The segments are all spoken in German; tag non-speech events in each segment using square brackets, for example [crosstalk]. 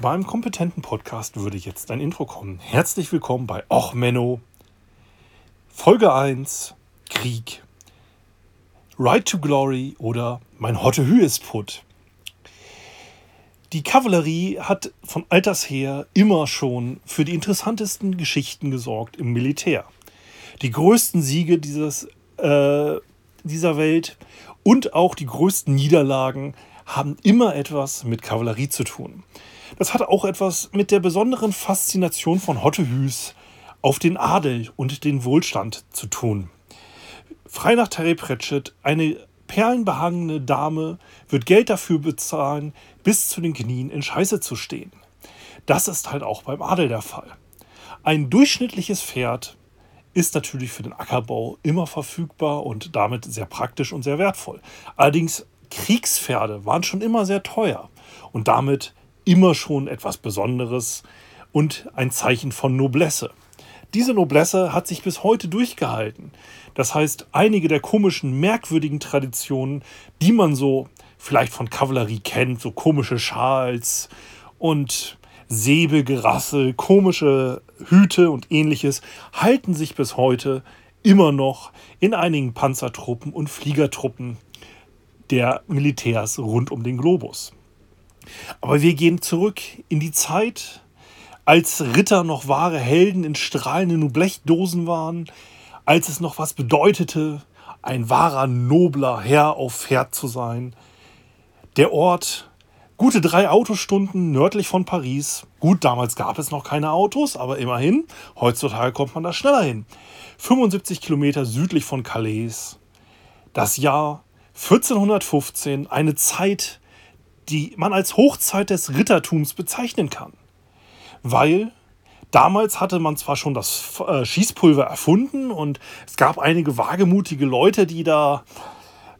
Beim kompetenten Podcast würde jetzt ein Intro kommen. Herzlich willkommen bei Och Menno. Folge 1: Krieg. Ride to Glory oder Mein Hotte Hü ist Put. Die Kavallerie hat von alters her immer schon für die interessantesten Geschichten gesorgt im Militär. Die größten Siege dieses, äh, dieser Welt und auch die größten Niederlagen haben immer etwas mit Kavallerie zu tun. Das hat auch etwas mit der besonderen Faszination von Hottehüs auf den Adel und den Wohlstand zu tun. Frei nach Terry Pratchett, eine perlenbehangene Dame wird Geld dafür bezahlen, bis zu den Knien in Scheiße zu stehen. Das ist halt auch beim Adel der Fall. Ein durchschnittliches Pferd ist natürlich für den Ackerbau immer verfügbar und damit sehr praktisch und sehr wertvoll. Allerdings Kriegspferde waren schon immer sehr teuer und damit immer schon etwas Besonderes und ein Zeichen von Noblesse. Diese Noblesse hat sich bis heute durchgehalten. Das heißt, einige der komischen, merkwürdigen Traditionen, die man so vielleicht von Kavallerie kennt, so komische Schals und Säbelgerassel, komische Hüte und ähnliches, halten sich bis heute immer noch in einigen Panzertruppen und Fliegertruppen der Militärs rund um den Globus. Aber wir gehen zurück in die Zeit, als Ritter noch wahre Helden in strahlenden Blechdosen waren, als es noch was bedeutete, ein wahrer nobler Herr auf Pferd zu sein. Der Ort, gute drei Autostunden nördlich von Paris. Gut, damals gab es noch keine Autos, aber immerhin, heutzutage kommt man da schneller hin. 75 Kilometer südlich von Calais. Das Jahr 1415, eine Zeit, die man als Hochzeit des Rittertums bezeichnen kann. Weil damals hatte man zwar schon das äh, Schießpulver erfunden und es gab einige wagemutige Leute, die da,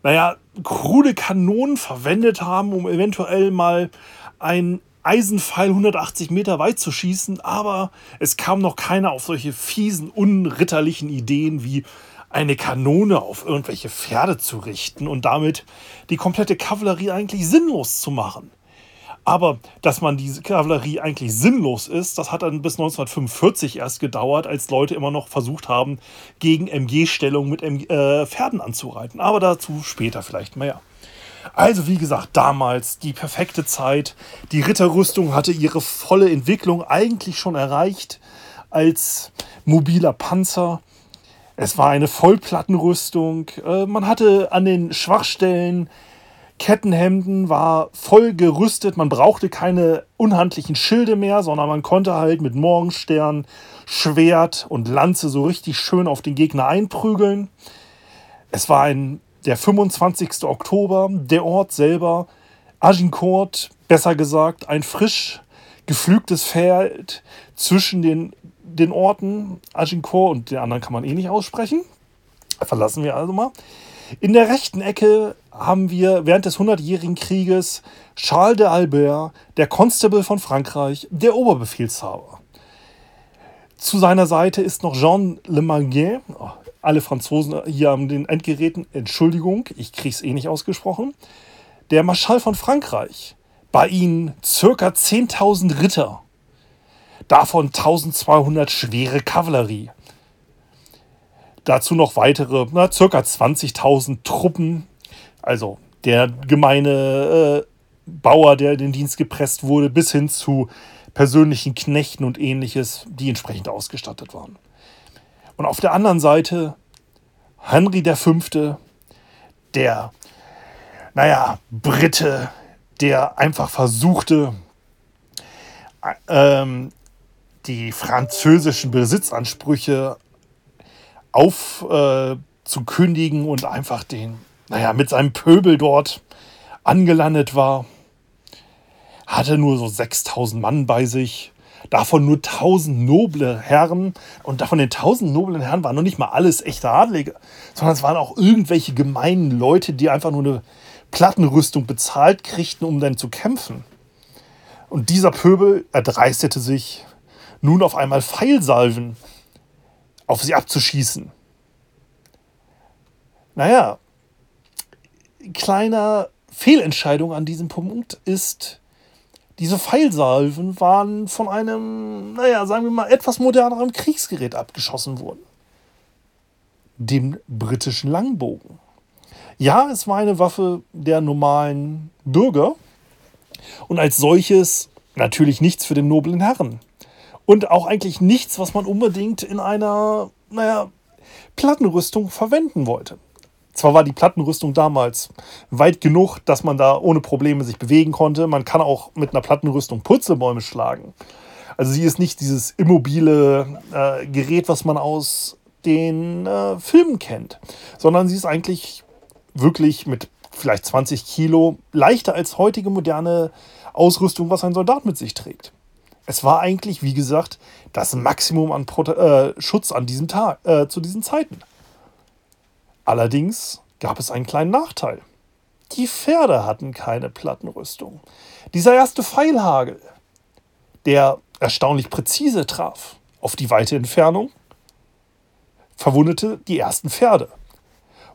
naja, krude Kanonen verwendet haben, um eventuell mal ein Eisenpfeil 180 Meter weit zu schießen, aber es kam noch keiner auf solche fiesen, unritterlichen Ideen wie eine Kanone auf irgendwelche Pferde zu richten und damit die komplette Kavallerie eigentlich sinnlos zu machen. Aber dass man diese Kavallerie eigentlich sinnlos ist, das hat dann bis 1945 erst gedauert, als Leute immer noch versucht haben, gegen MG-Stellung mit MG, äh, Pferden anzureiten. Aber dazu später vielleicht mehr. Also wie gesagt, damals die perfekte Zeit. Die Ritterrüstung hatte ihre volle Entwicklung eigentlich schon erreicht als mobiler Panzer. Es war eine Vollplattenrüstung. Äh, man hatte an den Schwachstellen Kettenhemden, war voll gerüstet. Man brauchte keine unhandlichen Schilde mehr, sondern man konnte halt mit Morgenstern, Schwert und Lanze so richtig schön auf den Gegner einprügeln. Es war ein, der 25. Oktober, der Ort selber, Agincourt, besser gesagt, ein frisch geflügtes Feld zwischen den den Orten Agincourt und den anderen kann man eh nicht aussprechen. Verlassen wir also mal. In der rechten Ecke haben wir während des Hundertjährigen Krieges Charles de Albert, der Constable von Frankreich, der Oberbefehlshaber. Zu seiner Seite ist noch Jean Le Maguin. Oh, alle Franzosen hier haben den Endgeräten, Entschuldigung, ich kriege es eh nicht ausgesprochen. Der Marschall von Frankreich. Bei ihnen circa 10.000 Ritter davon 1200 schwere Kavallerie. Dazu noch weitere, na, circa 20.000 Truppen, also der gemeine äh, Bauer, der in den Dienst gepresst wurde, bis hin zu persönlichen Knechten und ähnliches, die entsprechend ausgestattet waren. Und auf der anderen Seite Henry V., der, naja, Brite, der einfach versuchte, ähm, die französischen Besitzansprüche aufzukündigen äh, und einfach den, naja, mit seinem Pöbel dort angelandet war. Hatte nur so 6000 Mann bei sich, davon nur 1000 noble Herren. Und davon den 1000 noblen Herren waren noch nicht mal alles echte Adlige, sondern es waren auch irgendwelche gemeinen Leute, die einfach nur eine Plattenrüstung bezahlt kriegten, um dann zu kämpfen. Und dieser Pöbel erdreistete sich, nun auf einmal Pfeilsalven auf sie abzuschießen. Naja, kleiner Fehlentscheidung an diesem Punkt ist, Diese Pfeilsalven waren von einem, naja, sagen wir mal, etwas moderneren Kriegsgerät abgeschossen worden. Dem britischen Langbogen. Ja, es war eine Waffe der normalen Bürger und als solches natürlich nichts für den noblen Herren. Und auch eigentlich nichts, was man unbedingt in einer, naja, Plattenrüstung verwenden wollte. Zwar war die Plattenrüstung damals weit genug, dass man da ohne Probleme sich bewegen konnte. Man kann auch mit einer Plattenrüstung Purzelbäume schlagen. Also sie ist nicht dieses immobile äh, Gerät, was man aus den äh, Filmen kennt, sondern sie ist eigentlich wirklich mit vielleicht 20 Kilo leichter als heutige moderne Ausrüstung, was ein Soldat mit sich trägt. Es war eigentlich, wie gesagt, das Maximum an Prote äh, Schutz an diesem Tag, äh, zu diesen Zeiten. Allerdings gab es einen kleinen Nachteil. Die Pferde hatten keine Plattenrüstung. Dieser erste Pfeilhagel, der erstaunlich präzise traf auf die weite Entfernung, verwundete die ersten Pferde.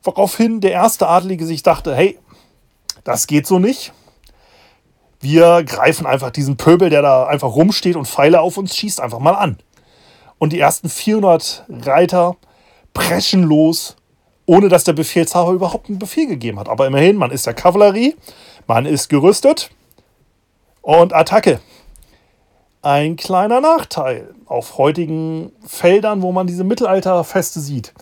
Woraufhin der erste Adlige sich dachte, hey, das geht so nicht. Wir greifen einfach diesen Pöbel, der da einfach rumsteht und Pfeile auf uns schießt, einfach mal an. Und die ersten 400 Reiter preschen los, ohne dass der Befehlshaber überhaupt einen Befehl gegeben hat. Aber immerhin, man ist der Kavallerie, man ist gerüstet und Attacke. Ein kleiner Nachteil auf heutigen Feldern, wo man diese Mittelalterfeste sieht.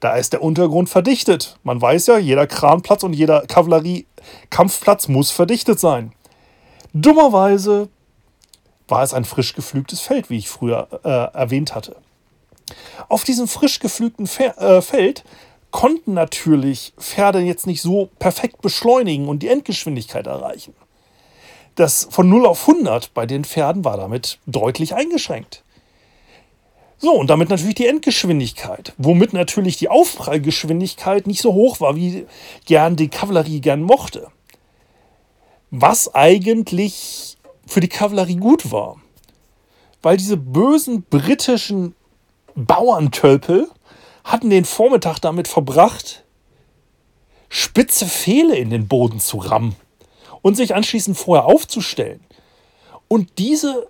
Da ist der Untergrund verdichtet. Man weiß ja, jeder Kranplatz und jeder Kavallerie-Kampfplatz muss verdichtet sein. Dummerweise war es ein frisch geflügtes Feld, wie ich früher äh, erwähnt hatte. Auf diesem frisch geflügten Fe äh, Feld konnten natürlich Pferde jetzt nicht so perfekt beschleunigen und die Endgeschwindigkeit erreichen. Das von 0 auf 100 bei den Pferden war damit deutlich eingeschränkt. So, und damit natürlich die Endgeschwindigkeit, womit natürlich die Aufprallgeschwindigkeit nicht so hoch war, wie gern die Kavallerie gern mochte was eigentlich für die Kavallerie gut war. Weil diese bösen britischen Bauerntölpel hatten den Vormittag damit verbracht, spitze Pfähle in den Boden zu rammen und sich anschließend vorher aufzustellen. Und diese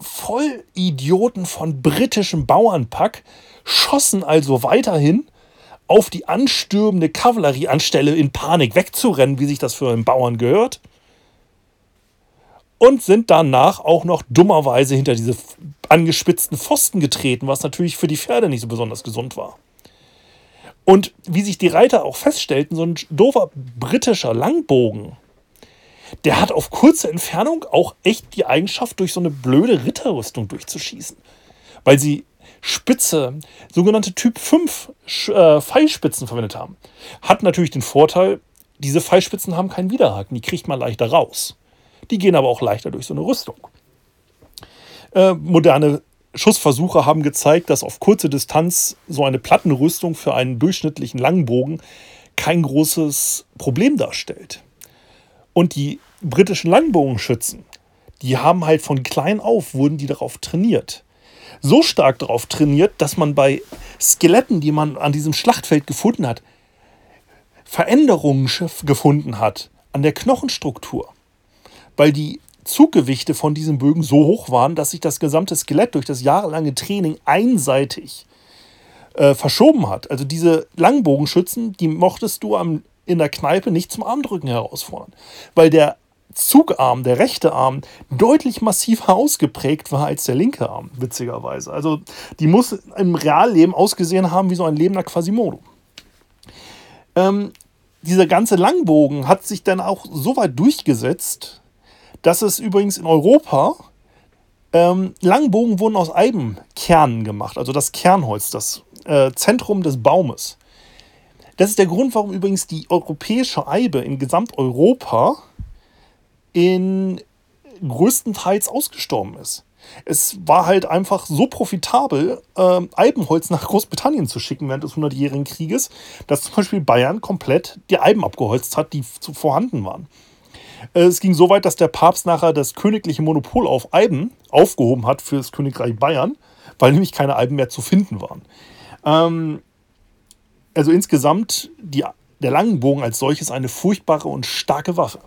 Vollidioten von britischem Bauernpack schossen also weiterhin auf die anstürmende Kavallerie anstelle in Panik wegzurennen, wie sich das für einen Bauern gehört und sind danach auch noch dummerweise hinter diese angespitzten Pfosten getreten, was natürlich für die Pferde nicht so besonders gesund war. Und wie sich die Reiter auch feststellten, so ein doofer britischer Langbogen, der hat auf kurze Entfernung auch echt die Eigenschaft, durch so eine blöde Ritterrüstung durchzuschießen. Weil sie spitze, sogenannte Typ 5 äh, Pfeilspitzen verwendet haben. Hat natürlich den Vorteil, diese Pfeilspitzen haben keinen Widerhaken, die kriegt man leichter raus. Die gehen aber auch leichter durch so eine Rüstung. Äh, moderne Schussversuche haben gezeigt, dass auf kurze Distanz so eine Plattenrüstung für einen durchschnittlichen Langbogen kein großes Problem darstellt. Und die britischen Langbogenschützen, die haben halt von klein auf, wurden die darauf trainiert. So stark darauf trainiert, dass man bei Skeletten, die man an diesem Schlachtfeld gefunden hat, Veränderungen gefunden hat an der Knochenstruktur weil die Zuggewichte von diesen Bögen so hoch waren, dass sich das gesamte Skelett durch das jahrelange Training einseitig äh, verschoben hat. Also diese Langbogenschützen, die mochtest du am, in der Kneipe nicht zum Armdrücken herausfordern, weil der Zugarm, der rechte Arm, deutlich massiver ausgeprägt war als der linke Arm, witzigerweise. Also die muss im Realleben ausgesehen haben wie so ein lebender Quasimodo. Ähm, dieser ganze Langbogen hat sich dann auch so weit durchgesetzt, dass es übrigens in Europa ähm, Langbogen wurden aus Eibenkernen gemacht, also das Kernholz, das äh, Zentrum des Baumes. Das ist der Grund, warum übrigens die europäische Eibe in Gesamteuropa in größtenteils ausgestorben ist. Es war halt einfach so profitabel, äh, Eibenholz nach Großbritannien zu schicken während des Hundertjährigen Krieges, dass zum Beispiel Bayern komplett die Eiben abgeholzt hat, die vorhanden waren. Äh, es ging so weit, dass der Papst nachher das königliche Monopol auf Eiben aufgehoben hat für das Königreich Bayern, weil nämlich keine Eiben mehr zu finden waren. Ähm, also insgesamt die, der Langenbogen als solches eine furchtbare und starke Waffe.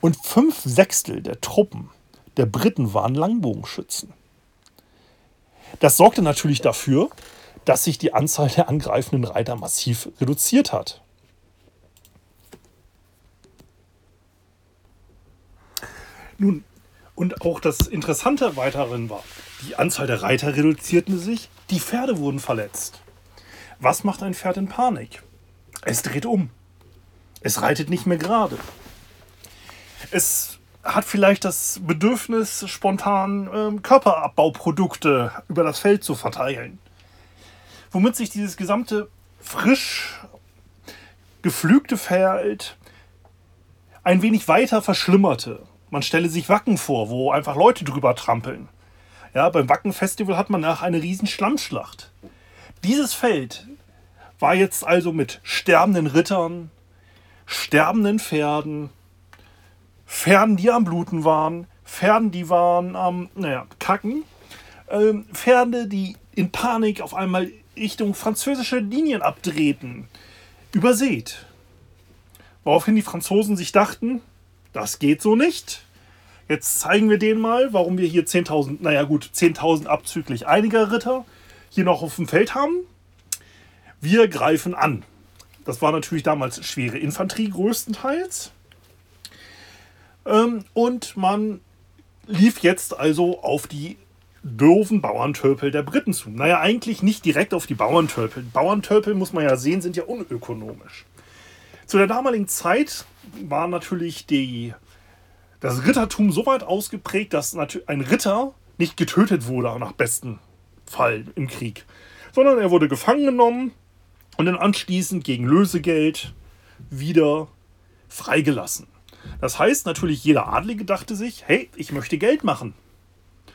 Und fünf Sechstel der Truppen der Briten waren Langbogenschützen. Das sorgte natürlich dafür, dass sich die Anzahl der angreifenden Reiter massiv reduziert hat. Nun, und auch das Interessante weiterhin war, die Anzahl der Reiter reduzierte sich, die Pferde wurden verletzt. Was macht ein Pferd in Panik? Es dreht um. Es reitet nicht mehr gerade. Es hat vielleicht das Bedürfnis, spontan ähm, Körperabbauprodukte über das Feld zu verteilen. Womit sich dieses gesamte frisch geflügte Feld ein wenig weiter verschlimmerte. Man stelle sich Wacken vor, wo einfach Leute drüber trampeln. Ja, beim Wacken-Festival hat man nach eine riesen Schlammschlacht. Dieses Feld war jetzt also mit sterbenden Rittern, sterbenden Pferden, Pferden, die am Bluten waren, Pferden, die waren am, naja, Kacken, ähm, Pferde, die in Panik auf einmal Richtung französische Linien abdrehten, übersät. Woraufhin die Franzosen sich dachten, das geht so nicht. Jetzt zeigen wir denen mal, warum wir hier 10.000, naja gut, 10.000 abzüglich einiger Ritter hier noch auf dem Feld haben. Wir greifen an. Das war natürlich damals schwere Infanterie größtenteils. Ähm, und man lief jetzt also auf die doofen Bauerntölpel der Briten zu. Naja, eigentlich nicht direkt auf die Bauerntölpel. Bauerntölpel, muss man ja sehen, sind ja unökonomisch. Zu der damaligen Zeit war natürlich die, das Rittertum so weit ausgeprägt, dass ein Ritter nicht getötet wurde nach besten Fall im Krieg, sondern er wurde gefangen genommen und dann anschließend gegen Lösegeld wieder freigelassen. Das heißt natürlich, jeder Adlige dachte sich, hey, ich möchte Geld machen.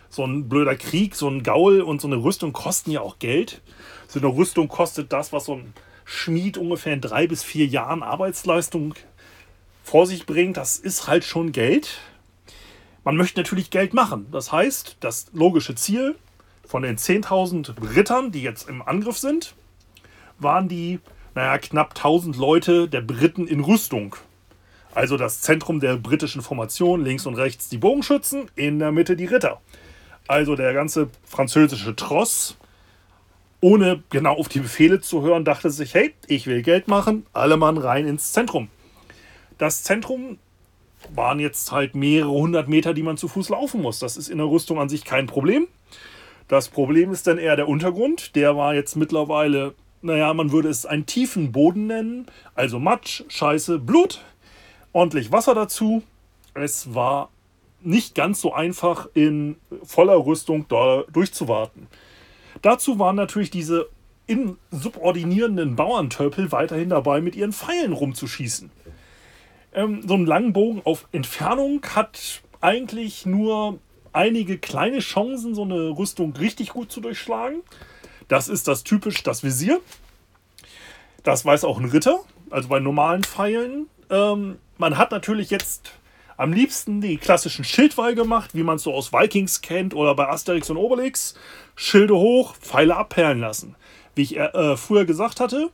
So ein blöder Krieg, so ein Gaul und so eine Rüstung kosten ja auch Geld. So eine Rüstung kostet das, was so ein Schmied ungefähr in drei bis vier Jahren Arbeitsleistung vor sich bringt. Das ist halt schon Geld. Man möchte natürlich Geld machen. Das heißt, das logische Ziel von den 10.000 Rittern, die jetzt im Angriff sind, waren die, naja, knapp 1000 Leute der Briten in Rüstung. Also das Zentrum der britischen Formation, links und rechts die Bogenschützen, in der Mitte die Ritter. Also der ganze französische Tross, ohne genau auf die Befehle zu hören, dachte sich, hey, ich will Geld machen, alle Mann rein ins Zentrum. Das Zentrum waren jetzt halt mehrere hundert Meter, die man zu Fuß laufen muss. Das ist in der Rüstung an sich kein Problem. Das Problem ist dann eher der Untergrund. Der war jetzt mittlerweile, naja, man würde es einen tiefen Boden nennen. Also Matsch, Scheiße, Blut ordentlich Wasser dazu. Es war nicht ganz so einfach in voller Rüstung da durchzuwarten. Dazu waren natürlich diese insubordinierenden Bauerntölpel weiterhin dabei, mit ihren Pfeilen rumzuschießen. Ähm, so ein Langbogen auf Entfernung hat eigentlich nur einige kleine Chancen, so eine Rüstung richtig gut zu durchschlagen. Das ist das typisch das Visier. Das weiß auch ein Ritter. Also bei normalen Pfeilen ähm, man hat natürlich jetzt am liebsten die klassischen Schildwall gemacht, wie man es so aus Vikings kennt oder bei Asterix und Obelix. Schilde hoch, Pfeile abperlen lassen. Wie ich äh, früher gesagt hatte,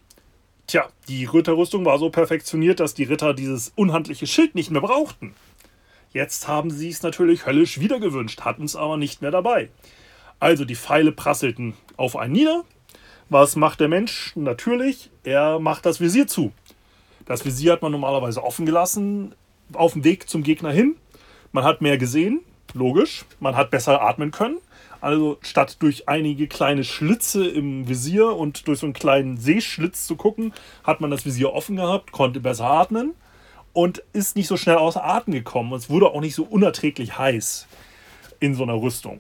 tja, die Ritterrüstung war so perfektioniert, dass die Ritter dieses unhandliche Schild nicht mehr brauchten. Jetzt haben sie es natürlich höllisch wieder gewünscht, hatten es aber nicht mehr dabei. Also die Pfeile prasselten auf einen nieder. Was macht der Mensch? Natürlich, er macht das Visier zu. Das Visier hat man normalerweise offen gelassen auf dem Weg zum Gegner hin. Man hat mehr gesehen, logisch. Man hat besser atmen können. Also statt durch einige kleine Schlitze im Visier und durch so einen kleinen Seeschlitz zu gucken, hat man das Visier offen gehabt, konnte besser atmen und ist nicht so schnell außer Atem gekommen. Es wurde auch nicht so unerträglich heiß in so einer Rüstung.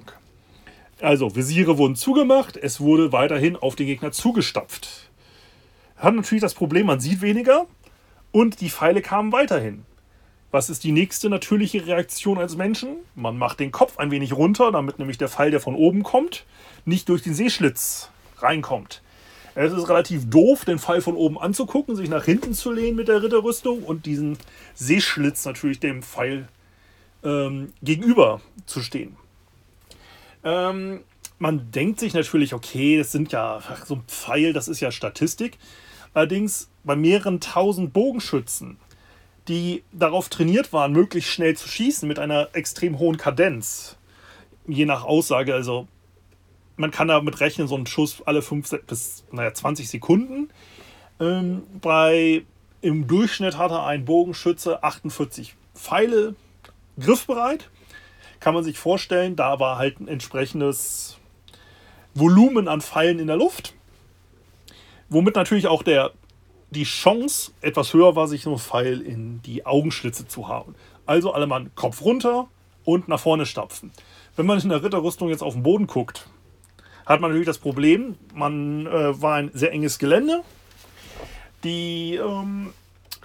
Also Visiere wurden zugemacht, es wurde weiterhin auf den Gegner zugestapft. Hat natürlich das Problem, man sieht weniger, und die Pfeile kamen weiterhin. Was ist die nächste natürliche Reaktion als Menschen? Man macht den Kopf ein wenig runter, damit nämlich der Pfeil, der von oben kommt, nicht durch den Seeschlitz reinkommt. Es ist relativ doof, den Pfeil von oben anzugucken, sich nach hinten zu lehnen mit der Ritterrüstung und diesen Seeschlitz natürlich dem Pfeil ähm, gegenüber zu stehen. Ähm, man denkt sich natürlich, okay, das sind ja so ein Pfeil, das ist ja Statistik. Allerdings bei mehreren tausend Bogenschützen, die darauf trainiert waren, möglichst schnell zu schießen mit einer extrem hohen Kadenz. Je nach Aussage, also man kann damit rechnen, so ein Schuss alle 5 bis naja, 20 Sekunden. Ähm, bei, Im Durchschnitt hatte ein Bogenschütze 48 Pfeile griffbereit. Kann man sich vorstellen, da war halt ein entsprechendes Volumen an Pfeilen in der Luft. Womit natürlich auch der, die Chance etwas höher war, sich so einen Pfeil in die Augenschlitze zu haben. Also alle Mann Kopf runter und nach vorne stapfen. Wenn man in der Ritterrüstung jetzt auf den Boden guckt, hat man natürlich das Problem, man äh, war ein sehr enges Gelände. Die ähm,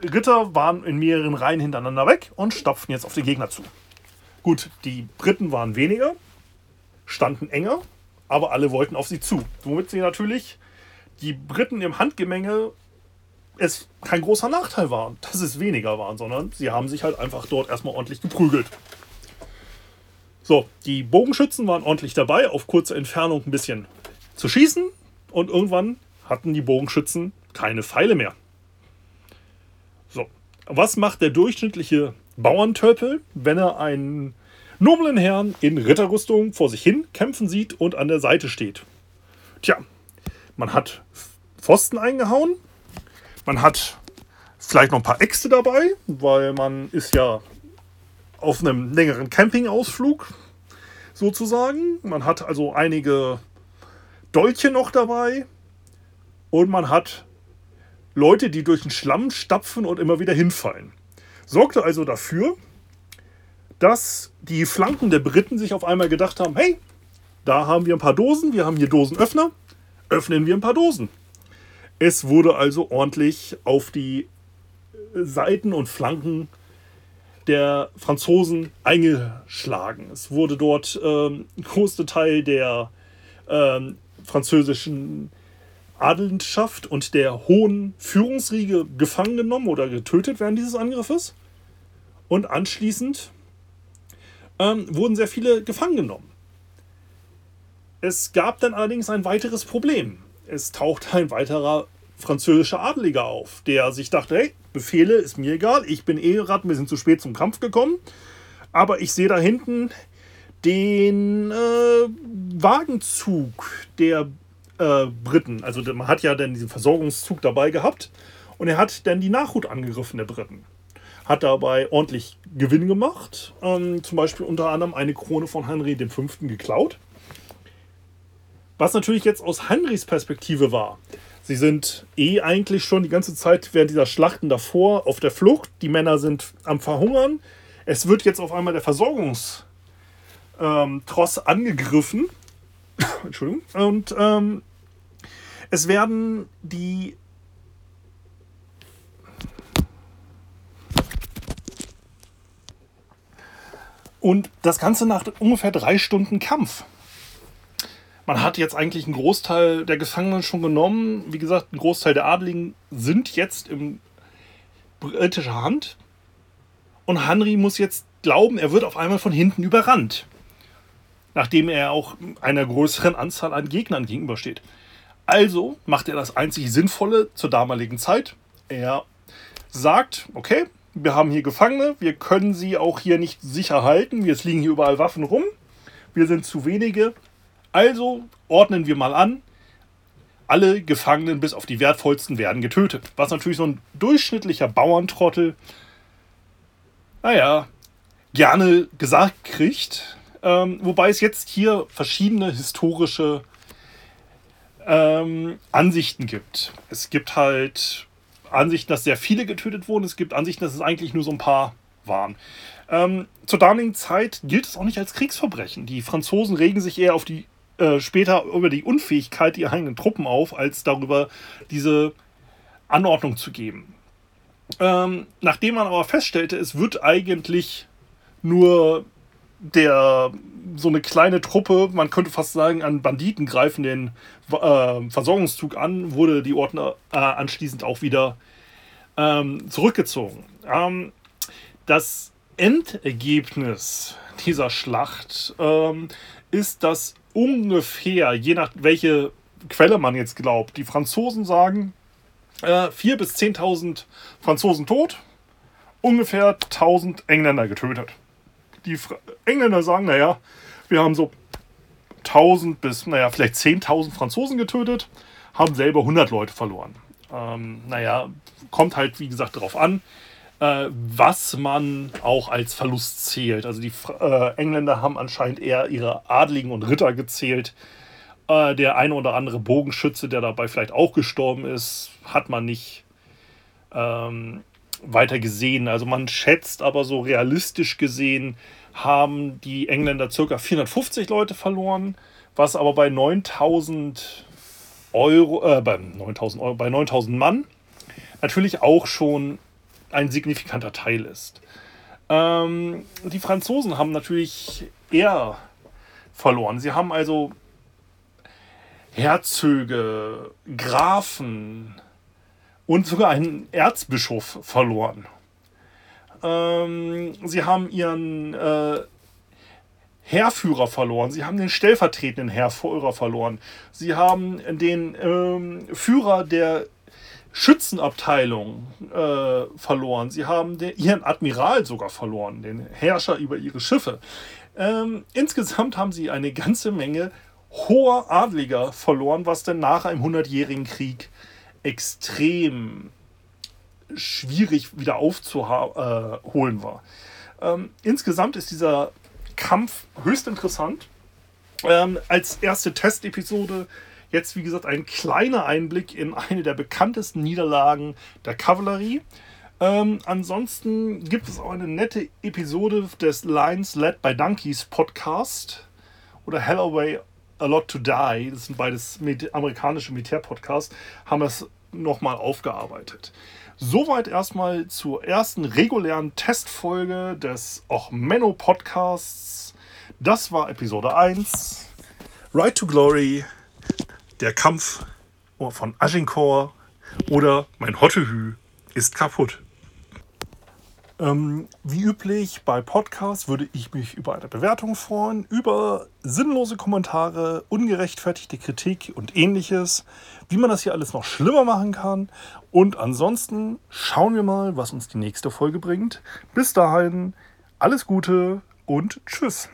Ritter waren in mehreren Reihen hintereinander weg und stapften jetzt auf den Gegner zu. Gut, die Briten waren weniger, standen enger, aber alle wollten auf sie zu. Womit sie natürlich die Briten im Handgemenge es kein großer Nachteil waren, dass es weniger waren, sondern sie haben sich halt einfach dort erstmal ordentlich geprügelt. So, die Bogenschützen waren ordentlich dabei, auf kurze Entfernung ein bisschen zu schießen und irgendwann hatten die Bogenschützen keine Pfeile mehr. So, was macht der durchschnittliche Bauerntöpel, wenn er einen noblen Herrn in Ritterrüstung vor sich hin kämpfen sieht und an der Seite steht? Tja, man hat Pfosten eingehauen, man hat vielleicht noch ein paar Äxte dabei, weil man ist ja auf einem längeren Campingausflug sozusagen. Man hat also einige Dolche noch dabei und man hat Leute, die durch den Schlamm stapfen und immer wieder hinfallen. Sorgte also dafür, dass die Flanken der Briten sich auf einmal gedacht haben, hey, da haben wir ein paar Dosen, wir haben hier Dosenöffner, öffnen wir ein paar Dosen. Es wurde also ordentlich auf die Seiten und Flanken der Franzosen eingeschlagen. Es wurde dort ähm, großer Teil der ähm, französischen Adelschaft und der hohen Führungsriege gefangen genommen oder getötet während dieses Angriffes. Und anschließend ähm, wurden sehr viele gefangen genommen. Es gab dann allerdings ein weiteres Problem. Es tauchte ein weiterer französischer Adeliger auf, der sich dachte, hey, Befehle ist mir egal, ich bin eh gerade ein bisschen zu spät zum Kampf gekommen, aber ich sehe da hinten den äh, Wagenzug der äh, Briten. Also man hat ja dann diesen Versorgungszug dabei gehabt und er hat dann die Nachhut angegriffen der Briten. Hat dabei ordentlich Gewinn gemacht, ähm, zum Beispiel unter anderem eine Krone von Henry V. geklaut. Was natürlich jetzt aus Henrys Perspektive war, Sie sind eh eigentlich schon die ganze Zeit während dieser Schlachten davor auf der Flucht. Die Männer sind am Verhungern. Es wird jetzt auf einmal der Versorgungstross ähm, angegriffen. [coughs] Entschuldigung. Und ähm, es werden die Und das Ganze nach ungefähr drei Stunden Kampf man hat jetzt eigentlich einen Großteil der Gefangenen schon genommen. Wie gesagt, ein Großteil der Adligen sind jetzt in britischer Hand. Und Henry muss jetzt glauben, er wird auf einmal von hinten überrannt. Nachdem er auch einer größeren Anzahl an Gegnern gegenübersteht. Also macht er das einzig Sinnvolle zur damaligen Zeit. Er sagt, okay, wir haben hier Gefangene, wir können sie auch hier nicht sicher halten, jetzt liegen hier überall Waffen rum, wir sind zu wenige, also ordnen wir mal an, alle Gefangenen bis auf die wertvollsten werden getötet. Was natürlich so ein durchschnittlicher Bauerntrottel, naja, gerne gesagt kriegt. Ähm, wobei es jetzt hier verschiedene historische ähm, Ansichten gibt. Es gibt halt Ansichten, dass sehr viele getötet wurden. Es gibt Ansichten, dass es eigentlich nur so ein paar waren. Ähm, zur damaligen Zeit gilt es auch nicht als Kriegsverbrechen. Die Franzosen regen sich eher auf die äh, später über die Unfähigkeit ihrer eigenen Truppen auf, als darüber diese Anordnung zu geben. Ähm, nachdem man aber feststellte, es wird eigentlich nur der so eine kleine Truppe, man könnte fast sagen, an Banditen greifen den äh, Versorgungszug an, wurde die Ordner äh, anschließend auch wieder ähm, zurückgezogen. Ähm, das Endergebnis dieser Schlacht ähm, ist, dass ungefähr, je nach welche Quelle man jetzt glaubt, die Franzosen sagen, äh, 4.000 bis 10.000 Franzosen tot ungefähr 1000 Engländer getötet. Die Fra Engländer sagen, naja, wir haben so 1000 bis, naja, vielleicht 10.000 Franzosen getötet, haben selber 100 Leute verloren. Ähm, naja, kommt halt, wie gesagt, darauf an, äh, was man auch als Verlust zählt. Also die äh, Engländer haben anscheinend eher ihre Adligen und Ritter gezählt. Äh, der eine oder andere Bogenschütze, der dabei vielleicht auch gestorben ist, hat man nicht ähm, weiter gesehen. Also man schätzt aber so realistisch gesehen, haben die Engländer ca. 450 Leute verloren, was aber bei 9000 Euro, äh, bei 9000 Euro, bei 9000 Mann natürlich auch schon ein signifikanter Teil ist. Ähm, die Franzosen haben natürlich eher verloren. Sie haben also Herzöge, Grafen und sogar einen Erzbischof verloren. Ähm, sie haben ihren äh, Heerführer verloren. Sie haben den stellvertretenden Heerführer verloren. Sie haben den ähm, Führer der Schützenabteilung äh, verloren. Sie haben den, ihren Admiral sogar verloren, den Herrscher über ihre Schiffe. Ähm, insgesamt haben sie eine ganze Menge hoher Adliger verloren, was dann nach einem hundertjährigen Krieg extrem schwierig wieder aufzuholen äh, war. Ähm, insgesamt ist dieser Kampf höchst interessant. Ähm, als erste Testepisode jetzt, wie gesagt, ein kleiner Einblick in eine der bekanntesten Niederlagen der Kavallerie. Ähm, ansonsten gibt es auch eine nette Episode des Lines Led by Donkeys Podcast oder Hellaway A Lot to Die, das sind beides amerikanische Militärpodcasts, haben es nochmal aufgearbeitet. Soweit erstmal zur ersten regulären Testfolge des Ochmenno Podcasts. Das war Episode 1. Right to Glory, der Kampf von Agincourt oder mein Hottehü ist kaputt. Ähm, wie üblich bei Podcasts würde ich mich über eine Bewertung freuen, über sinnlose Kommentare, ungerechtfertigte Kritik und ähnliches, wie man das hier alles noch schlimmer machen kann. Und ansonsten schauen wir mal, was uns die nächste Folge bringt. Bis dahin, alles Gute und tschüss.